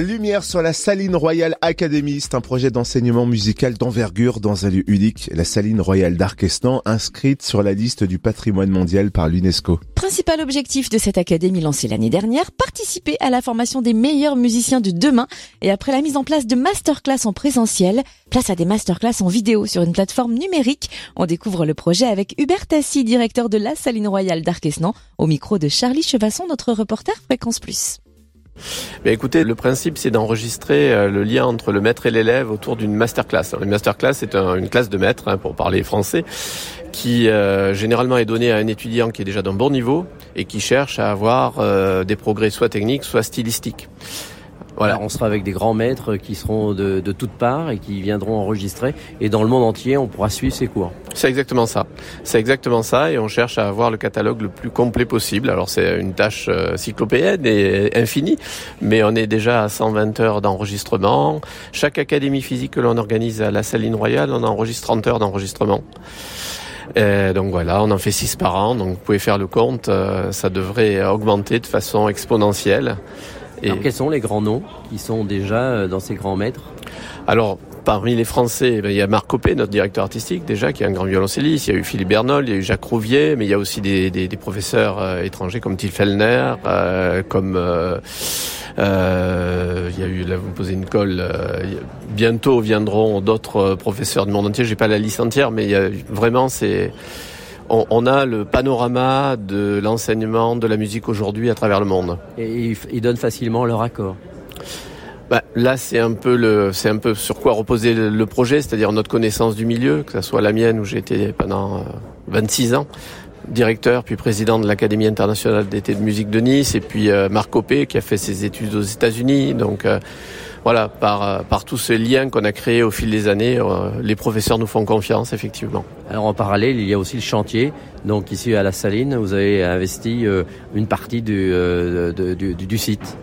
Lumière sur la Saline Royale Academy, c'est un projet d'enseignement musical d'envergure dans un lieu unique, la Saline Royale d'Arquestan, inscrite sur la liste du patrimoine mondial par l'UNESCO. Principal objectif de cette académie lancée l'année dernière, participer à la formation des meilleurs musiciens de demain et après la mise en place de masterclass en présentiel, place à des masterclass en vidéo sur une plateforme numérique. On découvre le projet avec Hubert Tassi, directeur de la Saline Royale d'Arquestan, au micro de Charlie Chevasson, notre reporter Fréquence Plus. Mais écoutez, le principe, c'est d'enregistrer euh, le lien entre le maître et l'élève autour d'une masterclass. une masterclass, c'est une classe de maître, hein, pour parler français, qui euh, généralement est donnée à un étudiant qui est déjà d'un bon niveau et qui cherche à avoir euh, des progrès soit techniques, soit stylistiques. Voilà. on sera avec des grands maîtres qui seront de, de toutes parts et qui viendront enregistrer. Et dans le monde entier, on pourra suivre ces cours. C'est exactement ça. C'est exactement ça. Et on cherche à avoir le catalogue le plus complet possible. Alors c'est une tâche euh, cyclopéenne et infinie, mais on est déjà à 120 heures d'enregistrement. Chaque académie physique que l'on organise à la Saline Royale, on enregistre 30 heures d'enregistrement. donc voilà, on en fait 6 par an, donc vous pouvez faire le compte, euh, ça devrait augmenter de façon exponentielle. Et quels sont les grands noms qui sont déjà euh, dans ces grands maîtres? Alors, parmi les Français, ben, il y a Marc Copé, notre directeur artistique déjà, qui est un grand violoncelliste. Il y a eu Philippe Bernol, il y a eu Jacques Rouvier, mais il y a aussi des, des, des professeurs euh, étrangers comme Till Fellner, euh, comme euh, il y a eu, là vous me posez une colle. bientôt viendront d'autres professeurs du monde entier. J'ai pas la liste entière, mais il y a, vraiment c'est on, a le panorama de l'enseignement de la musique aujourd'hui à travers le monde. Et ils, donnent facilement leur accord. Bah, là, c'est un peu le, c'est un peu sur quoi reposer le, projet, c'est-à-dire notre connaissance du milieu, que ce soit la mienne où j'ai été pendant 26 euh, ans directeur puis président de l'Académie internationale d'été de musique de Nice et puis euh, Marc Copé qui a fait ses études aux États-Unis donc euh, voilà, par, euh, par tous ces liens qu'on a créés au fil des années, euh, les professeurs nous font confiance, effectivement. Alors en parallèle, il y a aussi le chantier. Donc ici à la Saline, vous avez investi euh, une partie du site.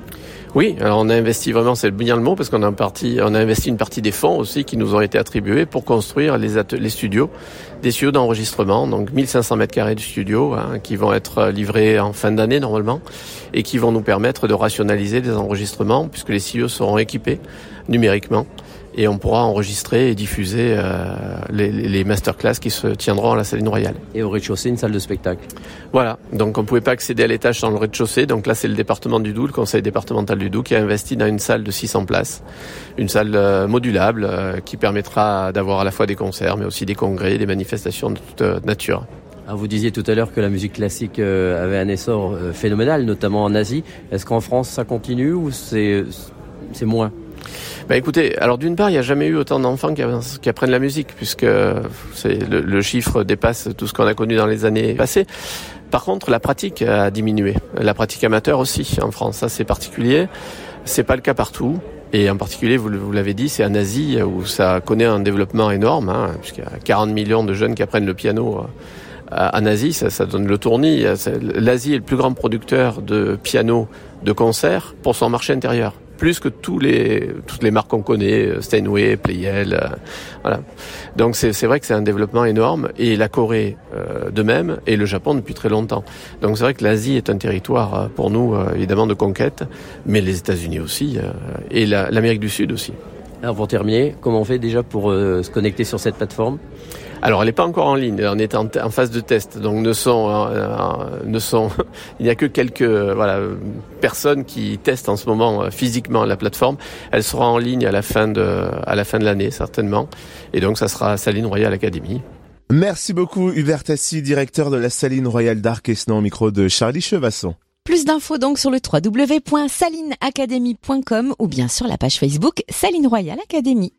Oui, alors on a investi vraiment, c'est bien le mot, parce qu'on a, a investi une partie des fonds aussi qui nous ont été attribués pour construire les, studios, des studios d'enregistrement, donc 1500 mètres carrés de studio, hein, qui vont être livrés en fin d'année normalement, et qui vont nous permettre de rationaliser des enregistrements, puisque les studios seront équipés numériquement et on pourra enregistrer et diffuser euh, les, les, masterclass qui se tiendront à la Saline Royale. Et au rez-de-chaussée, une salle de spectacle. Voilà, donc on ne pouvait pas accéder à l'étage dans le rez-de-chaussée, donc là c'est le département du Doubs, le conseil départemental du Doubs, qui a investi dans une salle de 600 places, une salle euh, modulable euh, qui permettra d'avoir à la fois des concerts, mais aussi des congrès, des manifestations de toute nature. Alors vous disiez tout à l'heure que la musique classique avait un essor phénoménal, notamment en Asie. Est-ce qu'en France ça continue ou c'est moins? Bah écoutez, alors d'une part, il n'y a jamais eu autant d'enfants qui, apprennent la musique, puisque le, chiffre dépasse tout ce qu'on a connu dans les années passées. Par contre, la pratique a diminué. La pratique amateur aussi en France, ça c'est particulier. C'est pas le cas partout. Et en particulier, vous, l'avez dit, c'est en Asie où ça connaît un développement énorme, hein, puisqu'il y a 40 millions de jeunes qui apprennent le piano euh, en Asie, ça, ça donne le tournis. L'Asie est le plus grand producteur de piano de concert pour son marché intérieur plus que tous les, toutes les marques qu'on connaît, euh, Steinway, Playel, euh, voilà. Donc c'est vrai que c'est un développement énorme et la Corée euh, de même et le Japon depuis très longtemps. Donc c'est vrai que l'Asie est un territoire pour nous évidemment de conquête, mais les États-Unis aussi et l'Amérique du Sud aussi. Alors pour terminer, comment on fait déjà pour se connecter sur cette plateforme? Alors, elle n'est pas encore en ligne. On est en, phase de test, donc ne sont, euh, euh, ne sont, il n'y a que quelques euh, voilà personnes qui testent en ce moment physiquement la plateforme. Elle sera en ligne à la fin de, à la fin de l'année certainement, et donc ça sera Saline Royal Academy. Merci beaucoup Hubert Tassi, directeur de la Saline Royale d'Arc et au micro de Charlie Chevasson. Plus d'infos donc sur le www.salineacademy.com ou bien sur la page Facebook Saline Royale Academy.